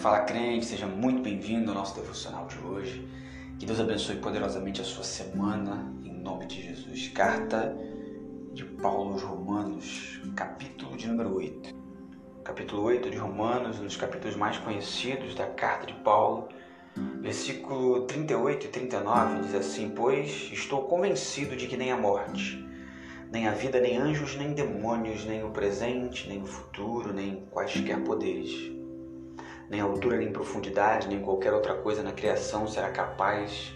Fala crente, seja muito bem-vindo ao nosso devocional de hoje. Que Deus abençoe poderosamente a sua semana, em nome de Jesus. Carta de Paulo aos Romanos, capítulo de número 8. Capítulo 8 de Romanos, um dos capítulos mais conhecidos da carta de Paulo. Versículo 38 e 39 diz assim: Pois estou convencido de que nem a morte, nem a vida, nem anjos, nem demônios, nem o presente, nem o futuro, nem quaisquer poderes nem altura, nem profundidade, nem qualquer outra coisa na criação será capaz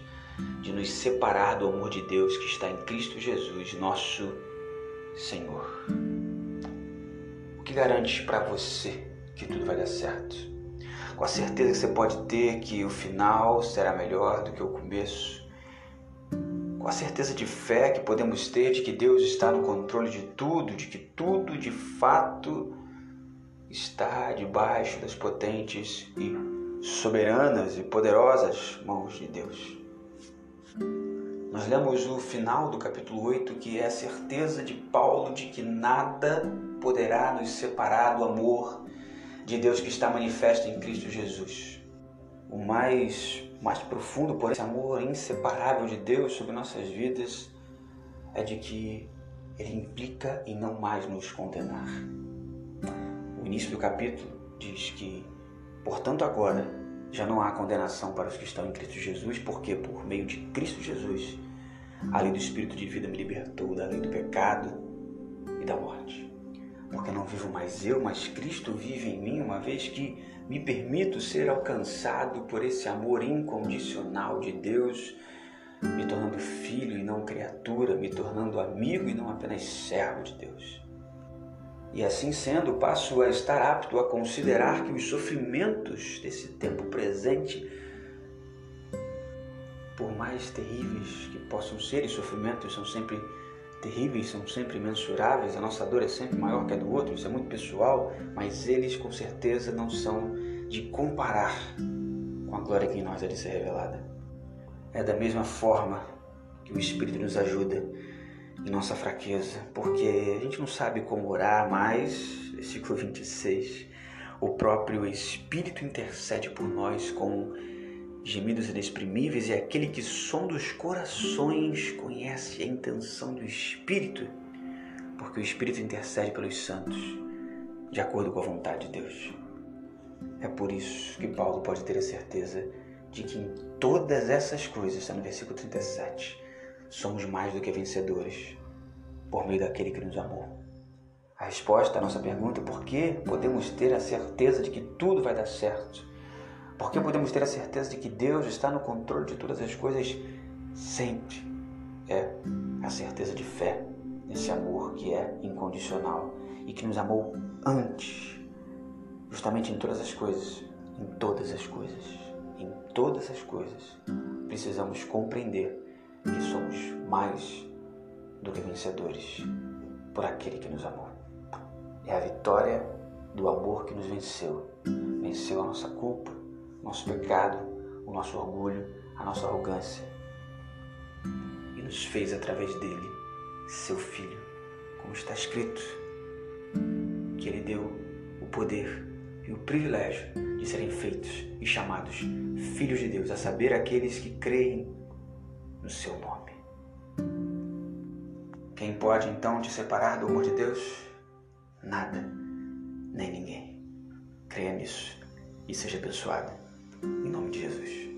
de nos separar do amor de Deus que está em Cristo Jesus, nosso Senhor. O que garante para você que tudo vai dar certo? Com a certeza que você pode ter que o final será melhor do que o começo? Com a certeza de fé que podemos ter de que Deus está no controle de tudo, de que tudo de fato está debaixo das potentes e soberanas e poderosas mãos de Deus. Nós lemos o final do capítulo 8, que é a certeza de Paulo de que nada poderá nos separar do amor de Deus que está manifesto em Cristo Jesus. O mais, mais profundo, por esse amor inseparável de Deus sobre nossas vidas é de que ele implica em não mais nos condenar. Início do capítulo diz que, portanto, agora já não há condenação para os que estão em Cristo Jesus, porque por meio de Cristo Jesus a lei do Espírito de vida me libertou da lei do pecado e da morte. Porque não vivo mais eu, mas Cristo vive em mim, uma vez que me permito ser alcançado por esse amor incondicional de Deus, me tornando filho e não criatura, me tornando amigo e não apenas servo de Deus. E assim sendo, passo a estar apto a considerar que os sofrimentos desse tempo presente, por mais terríveis que possam ser, e sofrimentos são sempre terríveis, são sempre mensuráveis, a nossa dor é sempre maior que a do outro, isso é muito pessoal, mas eles com certeza não são de comparar com a glória que em nós é de ser revelada. É da mesma forma que o Espírito nos ajuda nossa fraqueza, porque a gente não sabe como orar, mas, versículo 26, o próprio Espírito intercede por nós com gemidos inexprimíveis e aquele que som dos corações conhece a intenção do Espírito, porque o Espírito intercede pelos santos, de acordo com a vontade de Deus. É por isso que Paulo pode ter a certeza de que em todas essas coisas, está no versículo 37, somos mais do que vencedores por meio daquele que nos amou. A resposta à nossa pergunta, por que podemos ter a certeza de que tudo vai dar certo? Por que podemos ter a certeza de que Deus está no controle de todas as coisas sempre? É a certeza de fé nesse amor que é incondicional e que nos amou antes, justamente em todas as coisas, em todas as coisas, em todas as coisas. Precisamos compreender que somos mais do que vencedores por aquele que nos amou. É a vitória do amor que nos venceu. Venceu a nossa culpa, nosso pecado, o nosso orgulho, a nossa arrogância e nos fez através dele seu filho, como está escrito, que ele deu o poder e o privilégio de serem feitos e chamados filhos de Deus, a saber, aqueles que creem no seu nome. Quem pode então te separar do amor de Deus? Nada, nem ninguém. Creia nisso e seja abençoado. Em nome de Jesus.